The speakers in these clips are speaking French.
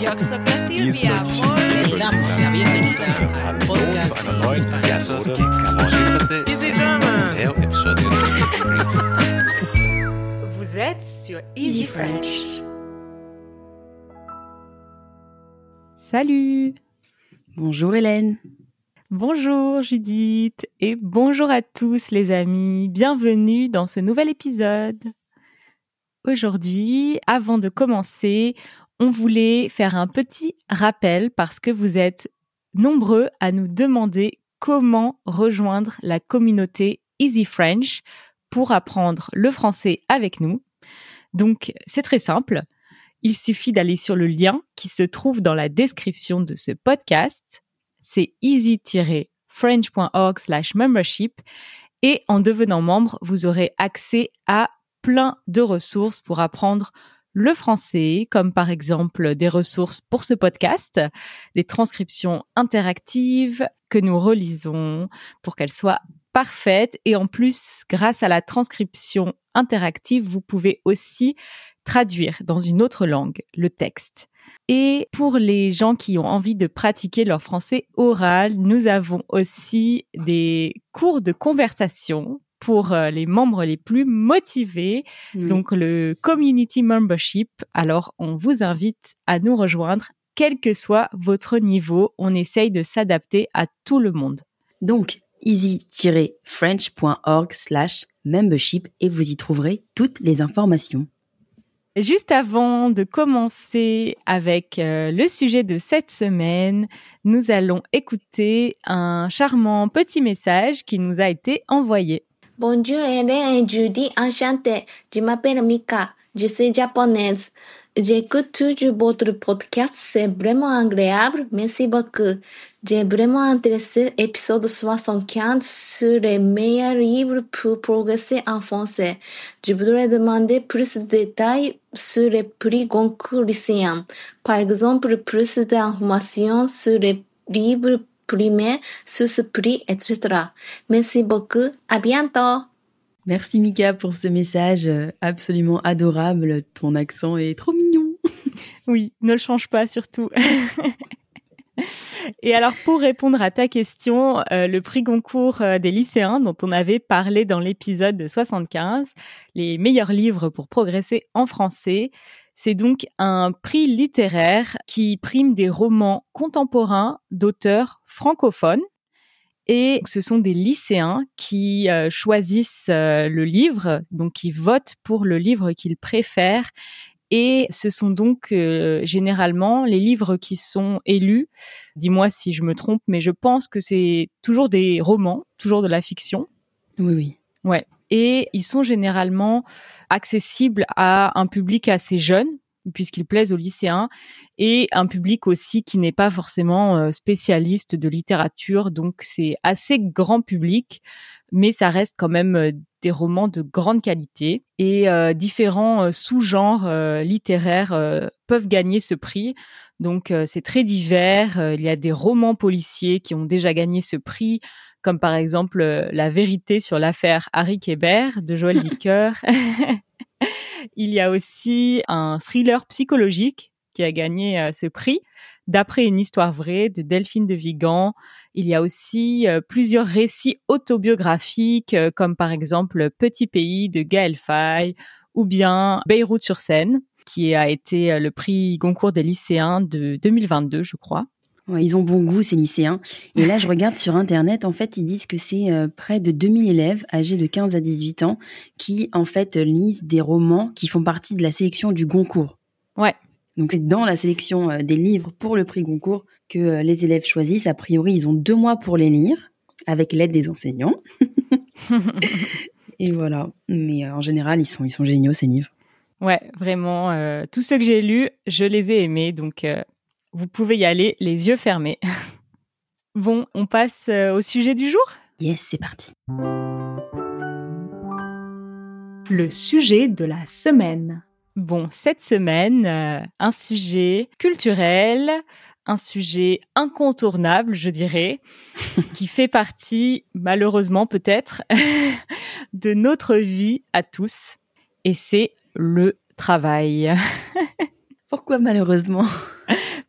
Yo soy Silvia. Le damos la bienvenida al Hallo podcast zu einer neuen Easy Episode que acabou de Easy Drama. É o episódio Vous êtes sur Easy French. Salut Bonjour Hélène. Bonjour Judith et bonjour à tous les amis. Bienvenue dans ce nouvel épisode. Aujourd'hui, avant de commencer, on voulait faire un petit rappel parce que vous êtes nombreux à nous demander comment rejoindre la communauté Easy French pour apprendre le français avec nous. Donc, c'est très simple. Il suffit d'aller sur le lien qui se trouve dans la description de ce podcast. C'est easy-french.org slash membership. Et en devenant membre, vous aurez accès à plein de ressources pour apprendre le français, comme par exemple des ressources pour ce podcast, des transcriptions interactives que nous relisons pour qu'elles soient parfaites. Et en plus, grâce à la transcription interactive, vous pouvez aussi traduire dans une autre langue le texte. Et pour les gens qui ont envie de pratiquer leur français oral, nous avons aussi des cours de conversation pour euh, les membres les plus motivés, Oui. donc le Community Membership. Alors, on vous invite à nous rejoindre, quel que soit votre niveau. On essaye de s'adapter à tout le monde. Donc, easy-french.org slash membership et vous y trouverez toutes les informations. Juste avant de commencer avec euh, le sujet de cette semaine, nous allons écouter un charmant petit message qui nous a été envoyé. Bonjour et Judy, enchantée. Je m'appelle Mika, je suis japonaise. J'écoute toujours votre podcast, c'est vraiment agréable, merci beaucoup. J'ai vraiment intéressé épisode 75 sur les meilleurs livres pour progresser en français. Je voudrais demander plus de détails sur les prix Goncourt lycéens. Par exemple, plus d'informations sur les livres sur ce prix, etc. Merci beaucoup. À bientôt. Merci Mika pour ce message euh, absolument adorable. Ton accent est trop mignon. Oui, ne le change pas surtout. Et alors pour répondre à ta question, euh, le prix Goncourt euh, des lycéens dont on avait parlé dans l'épisode de 75, les meilleurs livres pour progresser en français, c'est donc un prix littéraire qui prime des romans contemporains d'auteurs francophones. Et ce sont des lycéens qui euh, choisissent euh, le livre, donc qui votent pour le livre qu'ils préfèrent. Et ce sont donc euh, généralement les livres qui sont élus. Dis-moi si je me trompe, mais je pense que c'est toujours des romans, toujours de la fiction. Oui, oui. Ouais. Et ils sont généralement accessibles à un public assez jeune, puisqu'ils plaisent aux lycéens, et un public aussi qui n'est pas forcément euh, spécialiste de littérature. Donc c'est assez grand public, mais ça reste quand même euh, des romans de grande qualité. Et euh, différents euh, sous-genres littéraires peuvent gagner ce prix. Donc c'est très divers. Il y a des romans policiers qui ont déjà gagné ce prix comme par exemple euh, La vérité sur l'affaire Harry Kéber de Joël Dicker. Il y a aussi un thriller psychologique qui a gagné euh, ce prix, d'après une histoire vraie de Delphine de Vigan. Il y a aussi euh, plusieurs récits autobiographiques, comme par exemple Petit pays de Gaël Faye ou bien Beyrouth sur Seine, qui a été le prix Goncourt des lycéens de 2022, je crois. Ouais, ils ont bon goût, ces lycéens. Et là, je regarde sur Internet, en fait, ils disent que c'est euh, près de 2000 élèves âgés de 15 à 18 ans qui, en fait, lisent des romans qui font partie de la sélection du Goncourt. Ouais. Donc, c'est dans la sélection euh, des livres pour le prix Goncourt que euh, les élèves choisissent. A priori, ils ont deux mois pour les lire, avec l'aide des enseignants. Et voilà. Mais euh, en général, ils sont, ils sont géniaux, ces livres. Ouais, vraiment, euh, tous ceux que j'ai lus, je les ai aimés, donc euh, vous pouvez y aller les yeux fermés. bon, on passe euh, au sujet du jour? Yes, c'est parti. Le sujet de la semaine. Bon, cette semaine, euh, un sujet culturel, un sujet incontournable, je dirais, qui fait partie, malheureusement peut-être, de notre vie à tous, et c'est le travail. Pourquoi malheureusement?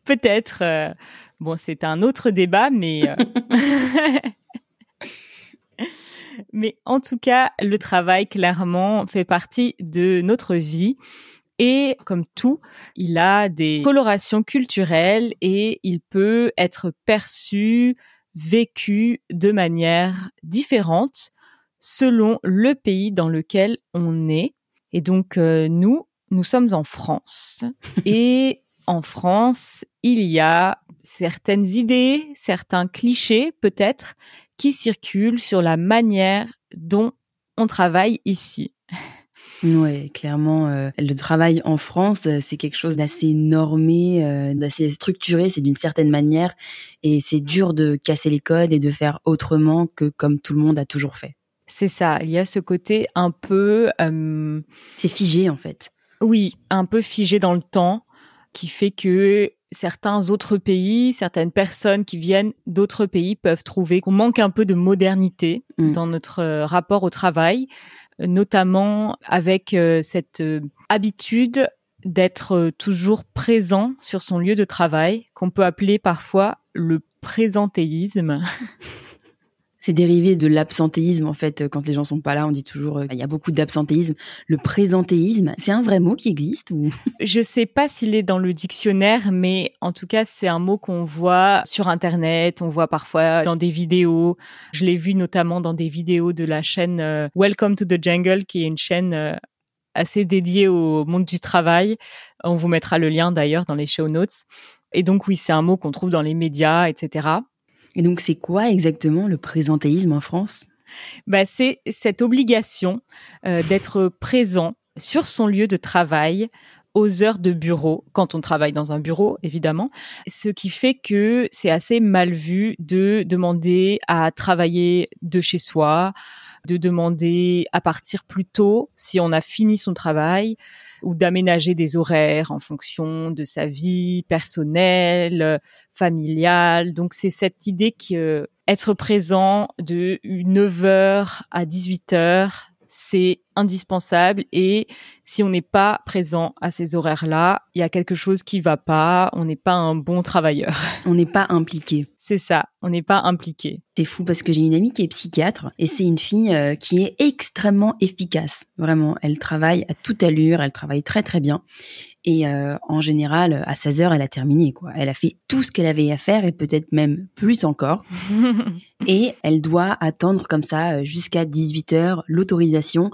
Peut-être. euh, bon, c'est un autre débat, mais. euh, mais en tout cas, le travail, clairement, fait partie de notre vie. Et comme tout, il a des colorations culturelles et il peut être perçu, vécu de manière différente selon le pays dans lequel on est. Et donc, euh, nous, nous sommes en France. Et en France, il y a certaines idées, certains clichés peut-être, qui circulent sur la manière dont on travaille ici. Ouais, clairement, euh, le travail en France, euh, c'est quelque chose d'assez normé, euh, d'assez structuré, c'est d'une certaine manière, et c'est dur de casser les codes et de faire autrement que comme tout le monde a toujours fait. C'est ça, il y a ce côté un peu, C'est figé en fait. oui, un peu figé dans le temps, qui fait que certains autres pays, certaines personnes qui viennent d'autres pays peuvent trouver qu'on manque un peu de modernité Mm. dans notre euh, rapport au travail, notamment avec euh, cette euh, habitude d'être toujours présent sur son lieu de travail, qu'on peut appeler parfois le présentéisme. C'est dérivé de l'absentéisme en fait. Quand les gens sont pas là, on dit toujours euh, il y a beaucoup d'absentéisme. Le présentéisme, c'est un vrai mot qui existe ou? Je sais pas s'il est dans le dictionnaire, mais en tout cas, c'est un mot qu'on voit sur Internet, on voit parfois dans des vidéos. Je l'ai vu notamment dans des vidéos de la chaîne euh, Welcome to the Jungle, qui est une chaîne euh, assez dédiée au monde du travail. On vous mettra le lien d'ailleurs dans les show notes. Et donc oui, c'est un mot qu'on trouve dans les médias, etc. Et donc c'est quoi exactement le présentéisme en France? Bah, c'est cette obligation euh, d'être présent sur son lieu de travail aux heures de bureau, quand on travaille dans un bureau, évidemment. Ce qui fait que c'est assez mal vu de demander à travailler de chez soi, de demander à partir plus tôt si on a fini son travail, ou d'aménager des horaires en fonction de sa vie personnelle, euh, familiale. Donc c'est cette idée que euh, être présent de 9h à 18h, c'est indispensable et si on n'est pas présent à ces horaires-là, il y a quelque chose qui va pas, on n'est pas un bon travailleur. On n'est pas impliqué. C'est ça, on n'est pas impliqué. C'est fou parce que j'ai une amie qui est psychiatre et c'est une fille euh, qui est extrêmement efficace. Vraiment, elle travaille à toute allure, elle travaille très très bien. Et euh, en général, à 16 heures, elle a terminé. Quoi. Elle a fait tout ce qu'elle avait à faire et peut-être même plus encore. Et elle doit attendre comme ça euh, jusqu'à 18 heures l'autorisation,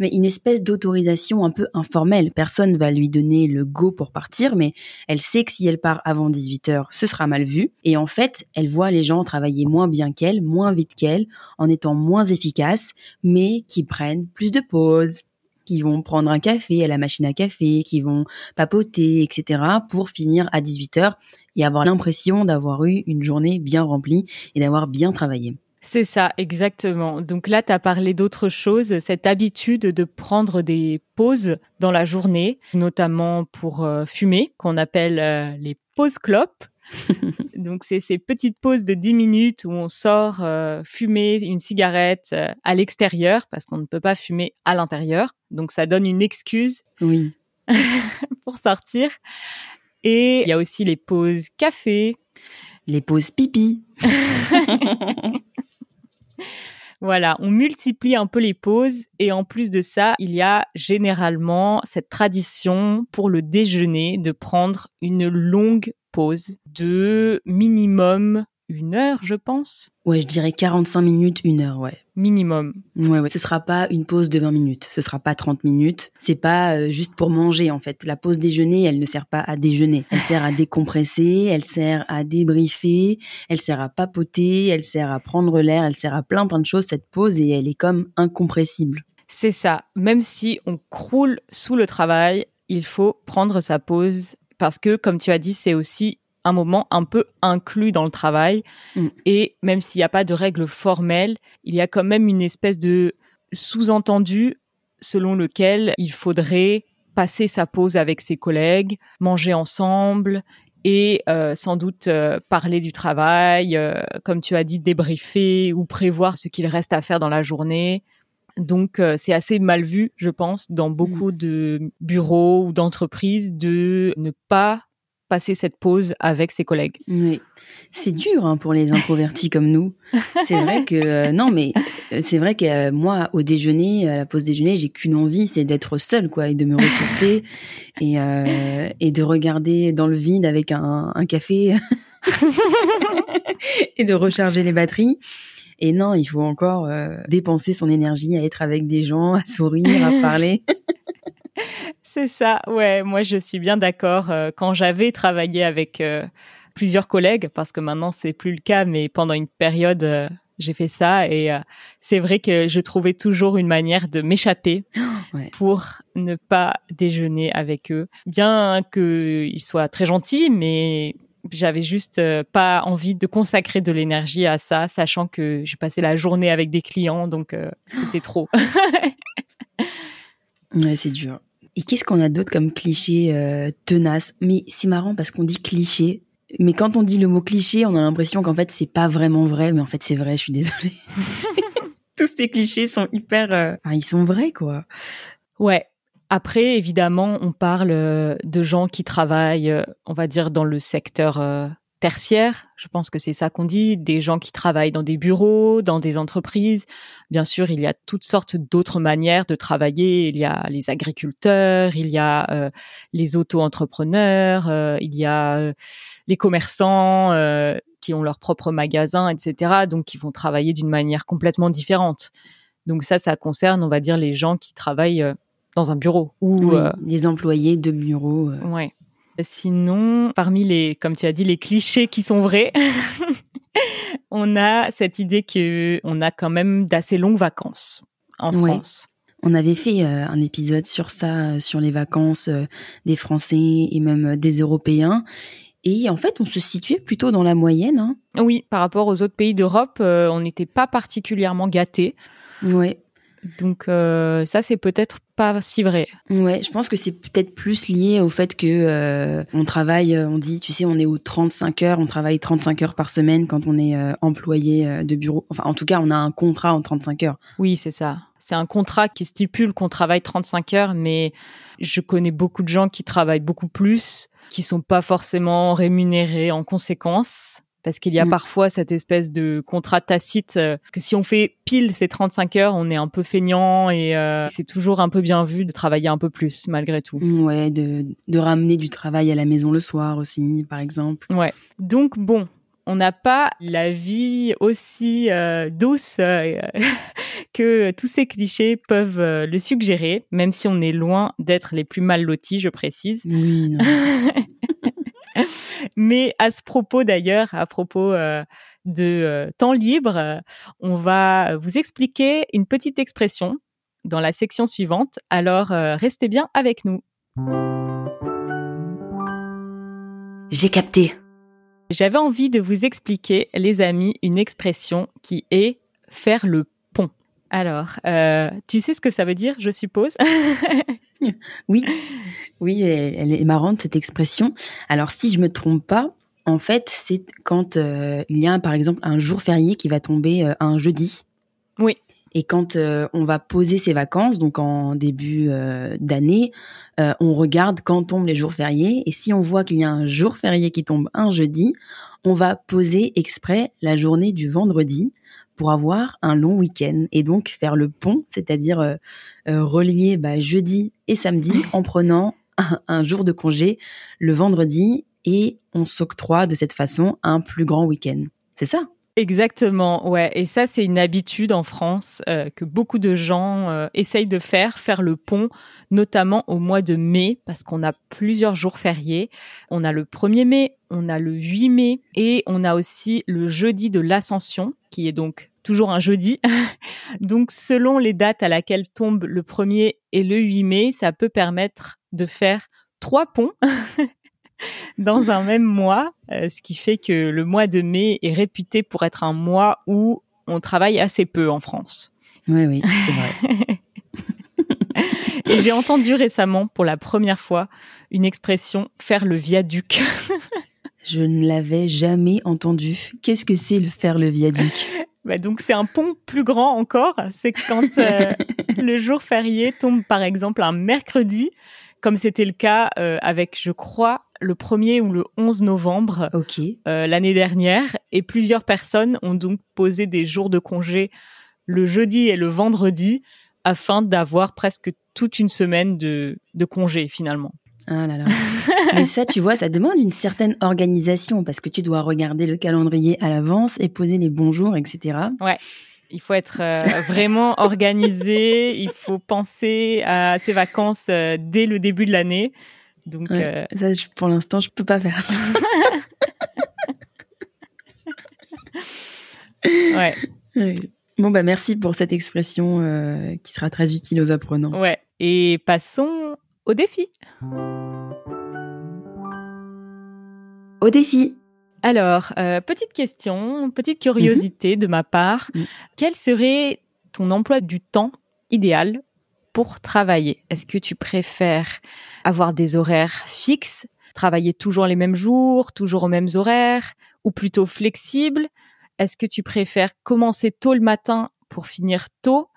mais une espèce d'autorisation un peu informelle. Personne va lui donner le go pour partir, mais elle sait que si elle part avant 18 heures, ce sera mal vu. Et en fait, elle voit les gens travailler moins bien qu'elle, moins vite qu'elle, en étant moins efficaces, mais qui prennent plus de pauses qui vont prendre un café à la machine à café, qui vont papoter, etc., pour finir à 18 heures et avoir l'impression d'avoir eu une journée bien remplie et d'avoir bien travaillé. C'est ça, exactement. Donc là, tu as parlé d'autre chose, cette habitude de prendre des pauses dans la journée, notamment pour euh, fumer, qu'on appelle euh, les pauses clopes. Donc c'est ces petites pauses de 10 minutes où on sort euh, fumer une cigarette euh, à l'extérieur parce qu'on ne peut pas fumer à l'intérieur. Donc ça donne une excuse Oui. pour sortir. Et il y a aussi les pauses café, Les pauses pipi. Voilà, on multiplie un peu les pauses et en plus de ça, il y a généralement cette tradition pour le déjeuner de prendre une longue pause de minimum une heure, je pense. Ouais, je dirais 45 minutes, une heure, ouais. Minimum. Ouais, ouais. Ce sera pas une pause de 20 minutes. Ce sera pas 30 minutes. C'est pas euh, juste pour manger, en fait. La pause déjeuner, elle ne sert pas à déjeuner. Elle sert à décompresser, elle sert à débriefer, elle sert à papoter, elle sert à prendre l'air, elle sert à plein plein de choses, cette pause, et elle est comme incompressible. C'est ça. Même si on croule sous le travail, il faut prendre sa pause parce que, comme tu as dit, c'est aussi un moment un peu inclus dans le travail. Mm. Et même s'il n'y a pas de règles formelles, il y a quand même une espèce de sous-entendu selon lequel il faudrait passer sa pause avec ses collègues, manger ensemble et euh, sans doute euh, parler du travail, euh, comme tu as dit, débriefer ou prévoir ce qu'il reste à faire dans la journée. Donc euh, c'est assez mal vu, je pense, dans beaucoup de bureaux ou d'entreprises de ne pas passer cette pause avec ses collègues. Oui, c'est dur hein, pour les introvertis comme nous. C'est vrai que euh, non, mais euh, c'est vrai que euh, moi, au déjeuner, à la pause déjeuner, j'ai qu'une envie, c'est d'être seule, quoi, et de me ressourcer et et de regarder dans le vide avec un, un café et de recharger les batteries. Et non, il faut encore dépenser son énergie à être avec des gens, à sourire, à parler. C'est ça, ouais, moi je suis bien d'accord. Euh, quand j'avais travaillé avec euh, plusieurs collègues, parce que maintenant c'est plus le cas, mais pendant une période, euh, j'ai fait ça et c'est vrai que je trouvais toujours une manière de m'échapper pour ne pas déjeuner avec eux. Bien qu'ils soient très gentils, mais j'avais juste pas envie de consacrer de l'énergie à ça, sachant que j'ai passé la journée avec des clients, donc c'était trop. ouais, c'est dur. Et qu'est-ce qu'on a d'autre comme cliché euh, tenace? Mais c'est marrant parce qu'on dit cliché, mais quand on dit le mot cliché, on a l'impression qu'en fait c'est pas vraiment vrai, mais en fait c'est vrai. Je suis désolée. Tous ces clichés sont hyper, euh, enfin, ils sont vrais quoi. Ouais. Après, évidemment, on parle euh, de gens qui travaillent, on va dire, dans le secteur tertiaire, je pense que c'est ça qu'on dit, des gens qui travaillent dans des bureaux, dans des entreprises. Bien sûr, il y a toutes sortes d'autres manières de travailler. Il y a les agriculteurs, il y a euh, les auto-entrepreneurs, euh, il y a euh, les commerçants qui ont leur propre magasin, etc. Donc, qui vont travailler d'une manière complètement différente. Donc ça, ça concerne, on va dire, les gens qui travaillent dans un bureau ou les employés de bureau. Ouais. Sinon, parmi les, comme tu as dit, les clichés qui sont vrais, on a cette idée que on a quand même d'assez longues vacances en France. On avait fait euh, un épisode sur ça, euh, sur les vacances euh, des Français et même des Européens. Et en fait, on se situait plutôt dans la moyenne. Hein. Oui, par rapport aux autres pays d'Europe, on n'était pas particulièrement gâtés. Ouais. Donc euh, ça c'est peut-être pas si vrai. Ouais, je pense que c'est peut-être plus lié au fait que euh, on travaille, euh, on dit, tu sais, on est aux 35 heures, on travaille 35 heures par semaine quand on est employé de bureau. Enfin, en tout cas, on a un contrat en 35 heures. Oui, c'est ça. C'est un contrat qui stipule qu'on travaille 35 heures, mais je connais beaucoup de gens qui travaillent beaucoup plus, qui sont pas forcément rémunérés en conséquence parce qu'il y a mm. parfois cette espèce de contrat tacite euh, que si on fait pile ces 35 heures, on est un peu feignant et euh, c'est toujours un peu bien vu de travailler un peu plus malgré tout. Ouais, de, de ramener du travail à la maison le soir aussi, par exemple. Ouais. Donc bon, on n'a pas la vie aussi euh, douce que tous ces clichés peuvent le suggérer, même si on est loin d'être les plus mal lotis, je précise. Oui, non. Mais à ce propos d'ailleurs, à propos euh, de euh, temps libre, euh, on va vous expliquer une petite expression dans la section suivante. Alors restez bien avec nous. J'ai capté. J'avais envie de vous expliquer, les amis, une expression qui est faire le pont. Alors, tu sais ce que ça veut dire, je suppose? Oui, oui, elle est marrante cette expression. Alors si je me trompe pas, en fait, c'est quand euh, il y a par exemple un jour férié qui va tomber euh, un jeudi. Oui. Et quand euh, on va poser ses vacances, donc en début d'année, on regarde quand tombent les jours fériés. Et si on voit qu'il y a un jour férié qui tombe un jeudi, on va poser exprès la journée du vendredi pour avoir un long week-end et donc faire le pont, c'est-à-dire relier bah, jeudi et samedi en prenant un, jour de congé le vendredi et on s'octroie de cette façon un plus grand week-end. C'est ça? Exactement, ouais. Et ça, c'est une habitude en France euh, que beaucoup de gens euh, essayent de faire, faire le pont, notamment au mois de mai, parce qu'on a plusieurs jours fériés. On a le 1er mai, on a le 8 mai, et on a aussi le jeudi de l'Ascension, qui est donc toujours un jeudi. donc, selon les dates à laquelle tombe le 1er et le 8 mai, ça peut permettre de faire trois ponts dans un même mois, euh, ce qui fait que le mois de mai est réputé pour être un mois où on travaille assez peu en France. Oui, oui, c'est vrai. Et j'ai entendu récemment, pour la première fois, une expression faire le viaduc. Je ne l'avais jamais entendu. Qu'est-ce que c'est le faire le viaduc? Bah donc c'est un pont plus grand encore. C'est quand euh, le jour férié tombe par exemple un mercredi comme c'était le cas euh, avec, je crois, le 1er ou le 11 novembre euh, l'année dernière et plusieurs personnes ont donc posé des jours de congé le jeudi et le vendredi afin d'avoir presque toute une semaine de, de congé finalement. Ah là là. Mais ça, tu vois, ça demande une certaine organisation parce que tu dois regarder le calendrier à l'avance et poser les bons jours, etc. Il faut être euh, vraiment organisé, il faut penser à ses vacances euh, dès le début de l'année. Donc, Ouais. euh, Ça, je- pour l'instant, je peux pas faire ça. ouais, Ouais. Bon, bah merci pour cette expression qui sera très utile aux apprenants. ouais. Et passons au défi. Au défi. Alors, euh, petite question, petite curiosité de ma part. Mhm. Quel serait ton emploi du temps idéal pour travailler? Est-ce que tu préfères avoir des horaires fixes, travailler toujours les mêmes jours, toujours aux mêmes horaires, ou plutôt flexible? Est-ce que tu préfères commencer tôt le matin pour finir tôt,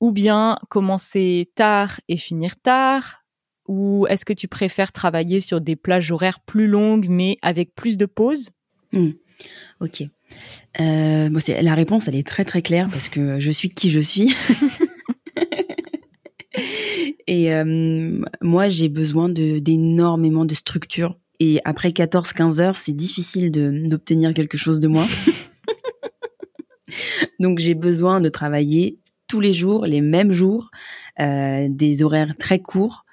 ou bien commencer tard et finir tard ou est-ce que tu préfères travailler sur des plages horaires plus longues mais avec plus de pauses? Ok. Euh, la réponse, elle est très très claire parce que je suis qui je suis. Et euh, moi, j'ai besoin de d'énormément de structure. Et après 14-15 heures, c'est difficile de- d'obtenir quelque chose de moi. Donc, j'ai besoin de travailler tous les jours, les mêmes jours, euh, des horaires très courts,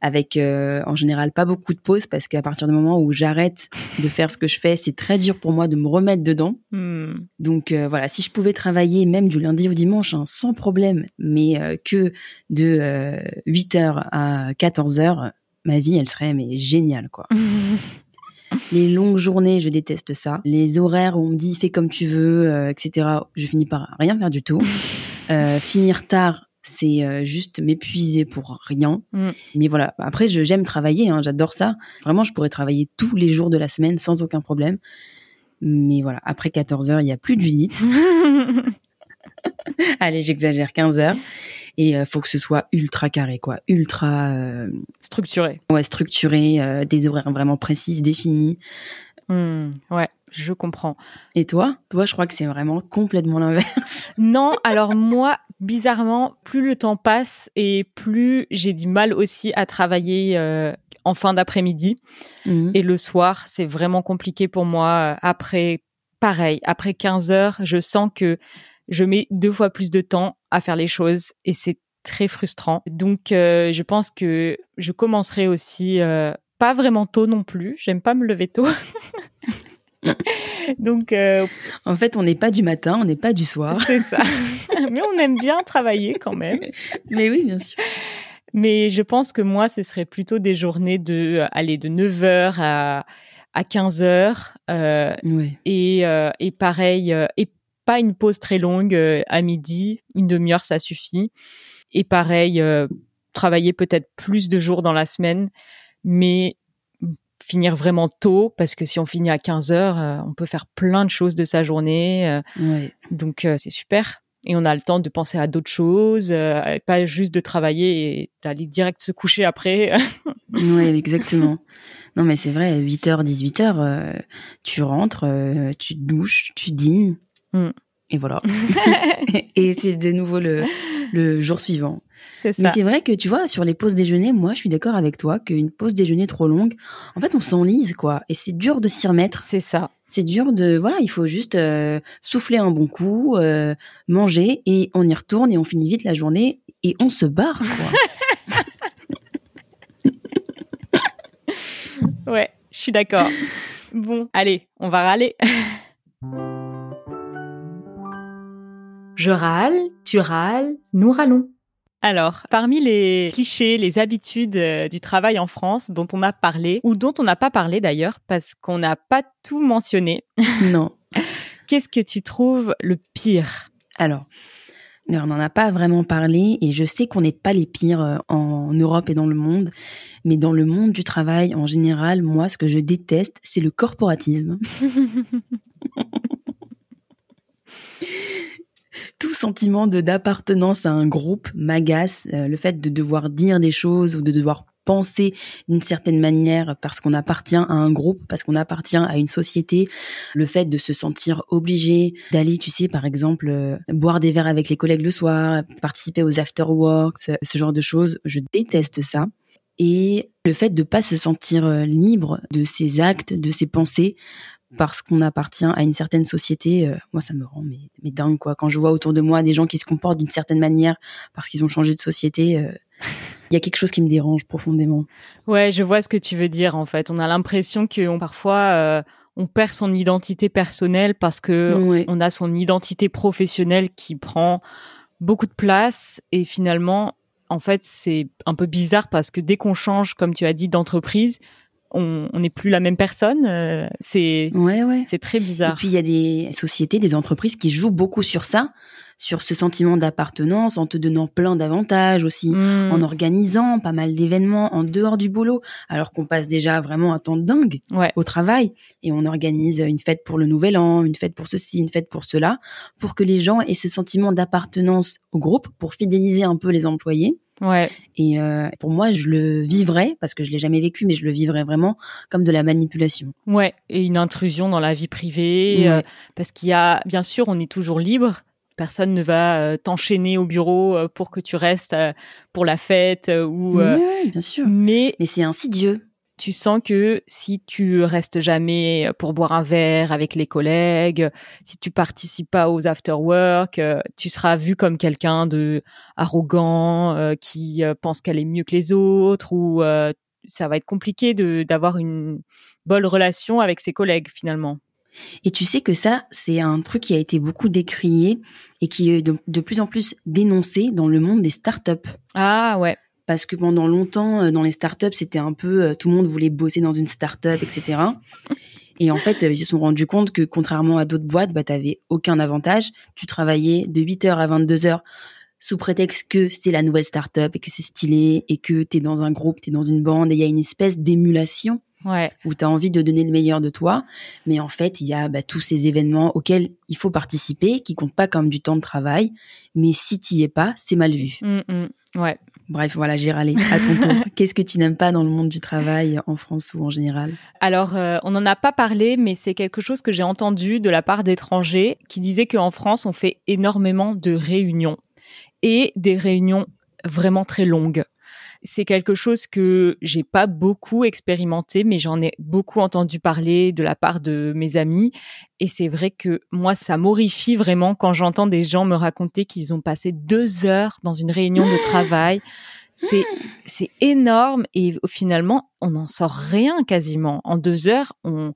avec euh, en général pas beaucoup de pauses parce qu'à partir du moment où j'arrête de faire ce que je fais, c'est très dur pour moi de me remettre dedans. Hmm. Donc euh, voilà, si je pouvais travailler même du lundi au dimanche hein, sans problème, mais que de 8h à 14h, ma vie, elle serait mais géniale quoi. Les longues journées, je déteste ça. Les horaires où on me dit fais comme tu veux, euh, etc. Je finis par rien faire du tout. Euh, finir tard, c'est euh, juste m'épuiser pour rien. Mm. Mais voilà, après je- j'aime travailler, hein, j'adore ça. Vraiment, je pourrais travailler tous les jours de la semaine sans aucun problème. Mais voilà, après 14 heures, il y a plus de Judith. Allez, j'exagère, 15 heures. Et euh, faut que ce soit ultra carré, quoi. Ultra euh, Structuré. ouais, structuré, euh, des horaires vraiment précises, définis. Hmm. Ouais, je comprends. Et toi? Toi, je crois que c'est vraiment complètement l'inverse. Non, alors moi, bizarrement, plus le temps passe et plus j'ai du mal aussi à travailler euh, en fin d'après-midi. Mhm. Et le soir, c'est vraiment compliqué pour moi. Après, pareil, après 15 heures, je sens que je mets deux fois plus de temps à faire les choses et c'est très frustrant. Donc, euh, je pense que je commencerai aussi euh, pas vraiment tôt non plus. J'aime pas me lever tôt. Donc, euh, En fait, on n'est pas du matin, on n'est pas du soir. c'est ça. Mais on aime bien travailler quand même. Mais oui, bien sûr. Mais je pense que moi, ce serait plutôt des journées de, aller de 9h à, à 15h. Euh, Ouais. et, euh, et pareil, et pas une pause très longue euh, à midi, une demi-heure, ça suffit. Et pareil, euh, travailler peut-être plus de jours dans la semaine, mais finir vraiment tôt, parce que si on finit à 15 heures, euh, on peut faire plein de choses de sa journée. euh, donc euh, c'est super. Et on a le temps de penser à d'autres choses, pas juste de travailler et d'aller direct se coucher après. Ouais, exactement. Non, mais c'est vrai, 8h, 18h, euh, tu rentres, tu te douches, tu dînes. Mm. Et voilà. et c'est de nouveau le, le jour suivant. c'est Mais ça. c'est vrai que tu vois, sur les pauses déjeuner, moi, je suis d'accord avec toi qu'une pause déjeuner trop longue, en fait, on s'enlise, quoi. Et c'est dur de s'y remettre. C'est ça. C'est dur de, voilà, il faut juste euh, souffler un bon coup, euh, manger, et on y retourne et on finit vite la journée et on se barre, quoi. Ouais, je suis d'accord. Bon, allez, on va râler. Je râle, tu râles, nous râlons. Alors, parmi les clichés, les habitudes euh, du travail en France dont on a parlé, ou dont on n'a pas parlé d'ailleurs, parce qu'on n'a pas tout mentionné, non. qu'est-ce que tu trouves le pire? Alors, on n'en a pas vraiment parlé et je sais qu'on n'est pas les pires euh, en Europe et dans le monde, mais dans le monde du travail en général, moi, ce que je déteste, c'est le corporatisme. Tout sentiment de d'appartenance à un groupe m'agace, euh, le fait de devoir dire des choses ou de devoir penser d'une certaine manière parce qu'on appartient à un groupe, parce qu'on appartient à une société, le fait de se sentir obligé d'aller, tu sais, par exemple, euh, boire des verres avec les collègues le soir, participer aux afterworks, ce genre de choses, je déteste ça. Et le fait de pas se sentir euh, libre de ses actes, de ses pensées, parce qu'on appartient à une certaine société, euh, moi ça me rend mais, mais, dingue quoi. Quand je vois autour de moi des gens qui se comportent d'une certaine manière parce qu'ils ont changé de société, euh, il y a quelque chose qui me dérange profondément. Ouais, je vois ce que tu veux dire en fait. On a l'impression qu'on parfois euh, on perd son identité personnelle parce que on a son identité professionnelle qui prend beaucoup de place et finalement en fait c'est un peu bizarre parce que dès qu'on change comme tu as dit d'entreprise on n'est plus la même personne. Euh, c'est ouais, ouais. c'est très bizarre. Et puis il y a des sociétés, des entreprises qui jouent beaucoup sur ça, sur ce sentiment d'appartenance, en te donnant plein d'avantages aussi, Hmm. en organisant pas mal d'événements en dehors du boulot, alors qu'on passe déjà vraiment un temps dingue Ouais. au travail et on organise une fête pour le nouvel an, une fête pour ceci, une fête pour cela, pour que les gens aient ce sentiment d'appartenance au groupe, pour fidéliser un peu les employés. Ouais. Et euh, pour moi, je le vivrais, parce que je l'ai jamais vécu, mais je le vivrais vraiment comme de la manipulation. Ouais. Et une intrusion dans la vie privée. Ouais. euh, parce qu'il y a, bien sûr, on est toujours libre. Personne ne va euh, t'enchaîner au bureau euh, pour que tu restes euh, pour la fête ou. Ouais, bien sûr. mais Mais c'est insidieux. tu sens que si tu restes jamais pour boire un verre avec les collègues, si tu participes pas aux after-work, euh, tu seras vu comme quelqu'un de arrogant, qui pense qu'elle est mieux que les autres, ou ça va être compliqué de d'avoir une bonne relation avec ses collègues finalement. Et tu sais que ça, c'est un truc qui a été beaucoup décrié et qui est de, de plus en plus dénoncé dans le monde des startups. Ah ouais, Parce que pendant longtemps, euh, dans les startups, c'était un peu euh, tout le monde voulait bosser dans une startup, etc. Et en fait, euh, ils se sont rendus compte que contrairement à d'autres boîtes, bah, t'avais aucun avantage. Tu travaillais de 8h à 22h sous prétexte que c'est la nouvelle startup et que c'est stylé et que t'es dans un groupe, t'es dans une bande et il y a une espèce d'émulation ouais, où tu as envie de donner le meilleur de toi, mais en fait, il y a bah, tous ces événements auxquels il faut participer, qui comptent pas comme du temps de travail, mais si tu y es pas, c'est mal vu. Mm, mm. ouais. Bref, voilà, j'ai râlé. À ton tour. Qu'est-ce que tu n'aimes pas dans le monde du travail en France ou en général? Alors, euh, on n'en a pas parlé, mais c'est quelque chose que j'ai entendu de la part d'étrangers qui disaient qu'en France, on fait énormément de réunions et des réunions vraiment très longues. C'est quelque chose que j'ai pas beaucoup expérimenté, mais j'en ai beaucoup entendu parler de la part de mes amis. Et c'est vrai que moi, ça m'horrifie vraiment quand j'entends des gens me raconter qu'ils ont passé deux heures dans une réunion de travail. C'est c'est énorme et finalement on n'en sort rien quasiment en deux heures. On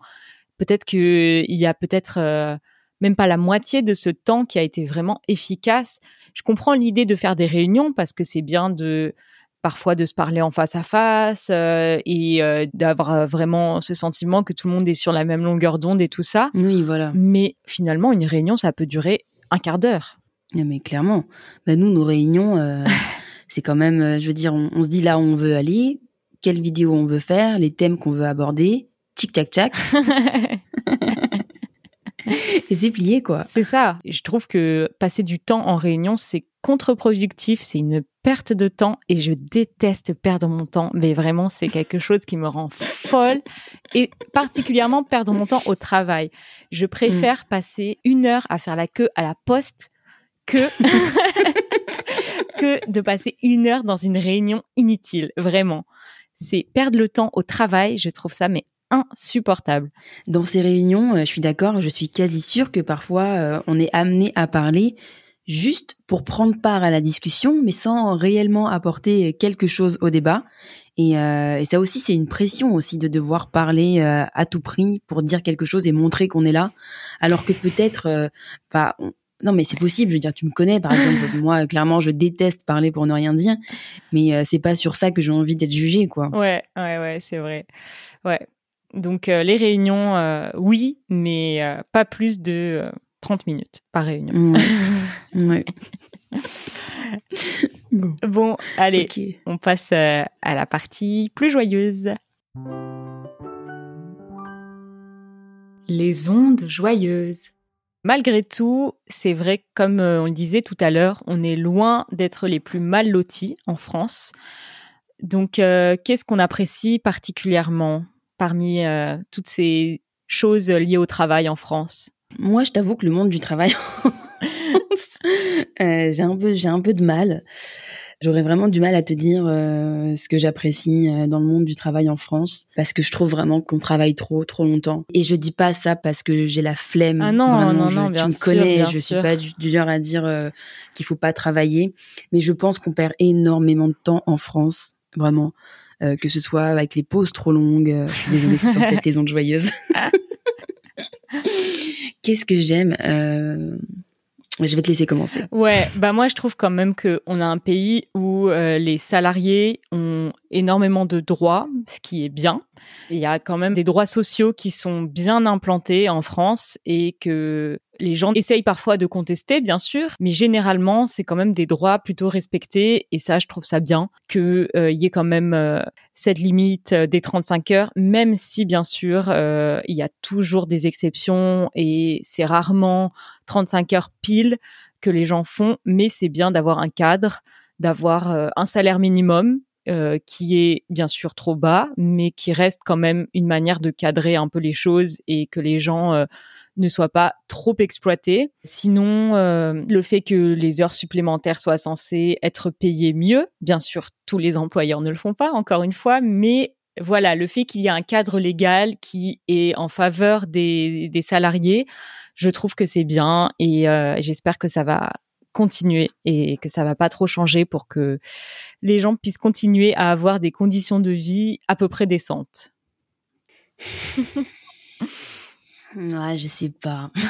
peut-être que il y a peut-être euh, même pas la moitié de ce temps qui a été vraiment efficace. Je comprends l'idée de faire des réunions parce que c'est bien de parfois de se parler en face à face euh, et euh, d'avoir euh, vraiment ce sentiment que tout le monde est sur la même longueur d'onde et tout ça. Oui, voilà. Mais finalement, une réunion, ça peut durer un quart d'heure. Mais clairement, bah, nous, nos réunions, euh, c'est quand même, je veux dire, on, on se dit là où on veut aller, quelle vidéo on veut faire, les thèmes qu'on veut aborder, tchic tchac tchac, et c'est plié quoi. C'est ça. Je trouve que passer du temps en réunion, c'est contre-productif, c'est une perte de temps et je déteste perdre mon temps. Mais vraiment, c'est quelque chose qui me rend folle et particulièrement perdre mon temps au travail. Je préfère passer une heure à faire la queue à la poste que que de passer une heure dans une réunion inutile. Vraiment, c'est perdre le temps au travail. Je trouve ça mais insupportable. Dans ces réunions, euh, je suis d'accord, je suis quasi sûre que parfois euh, on est amené à parler juste pour prendre part à la discussion, mais sans réellement apporter quelque chose au débat. Et, euh, et ça aussi, c'est une pression aussi de devoir parler euh, à tout prix pour dire quelque chose et montrer qu'on est là, alors que peut-être, euh, bah, on- non mais c'est possible. Je veux dire, tu me connais, par exemple, moi, clairement, je déteste parler pour ne rien dire, mais c'est pas sur ça que j'ai envie d'être jugée, quoi. Ouais, ouais, ouais, c'est vrai. Ouais. Donc les réunions, oui, mais pas plus de 30 minutes par réunion. Ouais. Bon. Bon, allez, on passe euh, à la partie plus joyeuse. Les ondes joyeuses. Malgré tout, c'est vrai, comme euh, on le disait tout à l'heure, on est loin d'être les plus mal lotis en France. Donc, euh, qu'est-ce qu'on apprécie particulièrement parmi euh, toutes ces choses liées au travail en France? Moi, je t'avoue que le monde du travail, euh, j'ai un peu, j'ai un peu de mal. J'aurais vraiment du mal à te dire euh, ce que j'apprécie euh, dans le monde du travail en France parce que je trouve vraiment qu'on travaille trop trop longtemps. Et je dis pas ça parce que j'ai la flemme. Ah non, Vraiment, non, je- non, tu bien me sûr, connais, bien je sûr. suis pas du, du genre à dire euh, qu'il faut pas travailler, mais je pense qu'on perd énormément de temps en France, vraiment. Euh, que ce soit avec les pauses trop longues. euh, je suis désolée, c'est censé être les ondes joyeuses. Qu'est-ce que j'aime euh, Je vais te laisser commencer. Ouais, bah moi je trouve quand même que on a un pays où euh, les salariés ont énormément de droits, ce qui est bien. Il y a quand même des droits sociaux qui sont bien implantés en France et que les gens essayent parfois de contester, bien sûr, mais généralement c'est quand même des droits plutôt respectés et ça je trouve ça bien que euh, y ait quand même euh, cette limite euh, des 35 heures, même si bien sûr il y a toujours des exceptions et c'est rarement 35 heures pile que les gens font, mais c'est bien d'avoir un cadre, d'avoir un salaire minimum qui est bien sûr trop bas, mais qui reste quand même une manière de cadrer un peu les choses et que les gens ne soient pas trop exploités. Sinon, euh, le fait que les heures supplémentaires soient censées être payées mieux, bien sûr, tous les employeurs ne le font pas, encore une fois, mais voilà, le fait qu'il y a un cadre légal qui est en faveur des, des salariés, je trouve que c'est bien et euh, j'espère que ça va continuer et que ça va pas trop changer pour que les gens puissent continuer à avoir des conditions de vie à peu près décentes. Ouais, je sais pas.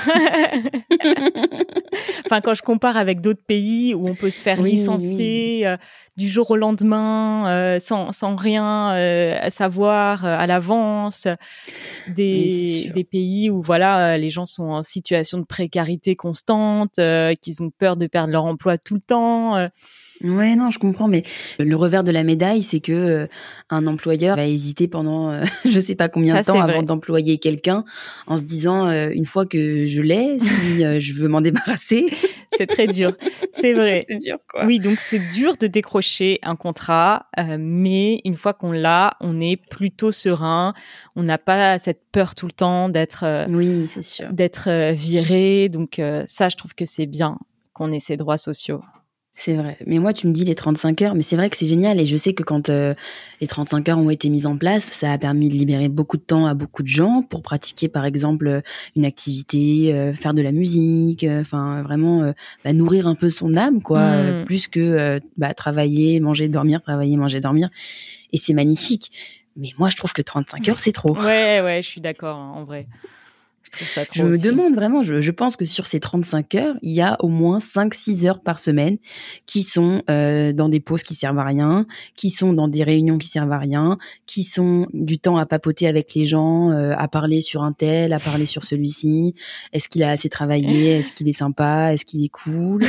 enfin, quand je compare avec d'autres pays où on peut se faire Oui, licencier euh, du jour au lendemain euh, sans, sans rien euh, à savoir à l'avance, des, des pays où voilà les gens sont en situation de précarité constante, qu'ils ont peur de perdre leur emploi tout le temps. Ouais, non, je comprends, mais le revers de la médaille, c'est que euh, un employeur va hésiter pendant euh, je sais pas combien Ça, de temps avant d'employer quelqu'un en se disant euh, une fois que je l'ai, si euh, je veux m'en débarrasser, C'est très dur, c'est vrai. c'est dur quoi. Oui, donc c'est dur de décrocher un contrat, mais une fois qu'on l'a, on est plutôt serein. On n'a pas cette peur tout le temps d'être Oui, c'est sûr. d'être viré. Donc ça, je trouve que c'est bien qu'on ait ces droits sociaux. C'est vrai. Mais moi, tu me dis les 35 heures, mais c'est vrai que c'est génial. Et je sais que quand euh, les 35 heures ont été mises en place, ça a permis de libérer beaucoup de temps à beaucoup de gens pour pratiquer, par exemple, euh, une activité, euh, faire de la musique, euh, enfin vraiment euh, bah, nourrir un peu son âme, quoi, Mm. euh, plus que bah, travailler, manger, dormir, travailler, manger, dormir. Et c'est magnifique. Mais moi, je trouve que 35 heures, c'est trop. Ouais, ouais, je suis d'accord, hein, en vrai. Je trouve ça trop Je me demande vraiment, je, je pense que sur ces 35 heures, il y a au moins 5-6 heures par semaine qui sont euh, dans des pauses qui servent à rien, qui sont dans des réunions qui servent à rien, qui sont du temps à papoter avec les gens, euh, à parler sur un tel, à parler sur celui-ci. Est-ce qu'il a assez travaillé? Est-ce qu'il est sympa? Est-ce qu'il est cool?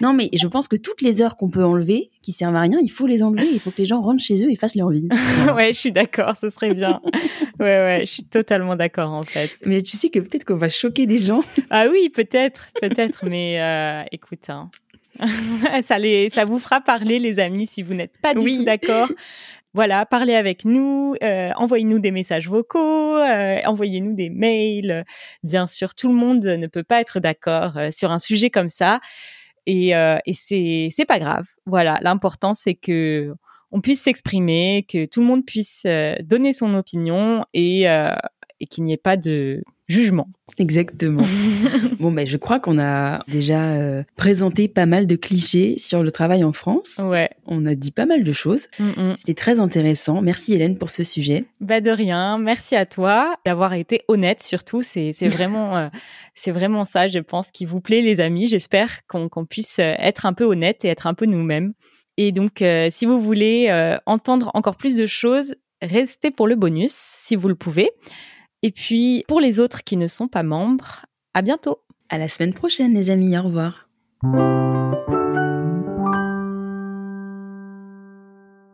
Non, mais je pense que toutes les heures qu'on peut enlever, qui servent à rien, il faut les enlever. Il faut que les gens rentrent chez eux et fassent leur vie. Voilà. ouais, je suis d'accord, ce serait bien. ouais, ouais, je suis totalement d'accord en fait. Mais tu sais que peut-être qu'on va choquer des gens. Ah oui, peut-être, peut-être, mais euh, écoute, hein. ça, les, ça vous fera parler, les amis, si vous n'êtes pas du Oui. tout d'accord. Voilà, parlez avec nous, euh, envoyez-nous des messages vocaux, euh, envoyez-nous des mails. Bien sûr, tout le monde ne peut pas être d'accord euh, sur un sujet comme ça, et, euh, et c'est c'est pas grave. Voilà, l'important c'est que on puisse s'exprimer, que tout le monde puisse euh, donner son opinion et, euh, et qu'il n'y ait pas de jugement. Exactement. Bon, ben, je crois qu'on a déjà euh, présenté pas mal de clichés sur le travail en France. Ouais. On a dit pas mal de choses. Mm, mm. C'était très intéressant. Merci Hélène pour ce sujet. Bah de rien. Merci à toi d'avoir été honnête surtout. C'est c'est vraiment euh, c'est vraiment ça, je pense, qui vous plaît, les amis. J'espère qu'on puisse euh, être un peu honnête et être un peu nous-mêmes. Et donc, euh, si vous voulez entendre encore plus de choses, restez pour le bonus si vous le pouvez. Et puis, pour les autres qui ne sont pas membres, à bientôt. À la semaine prochaine, les amis. Au revoir.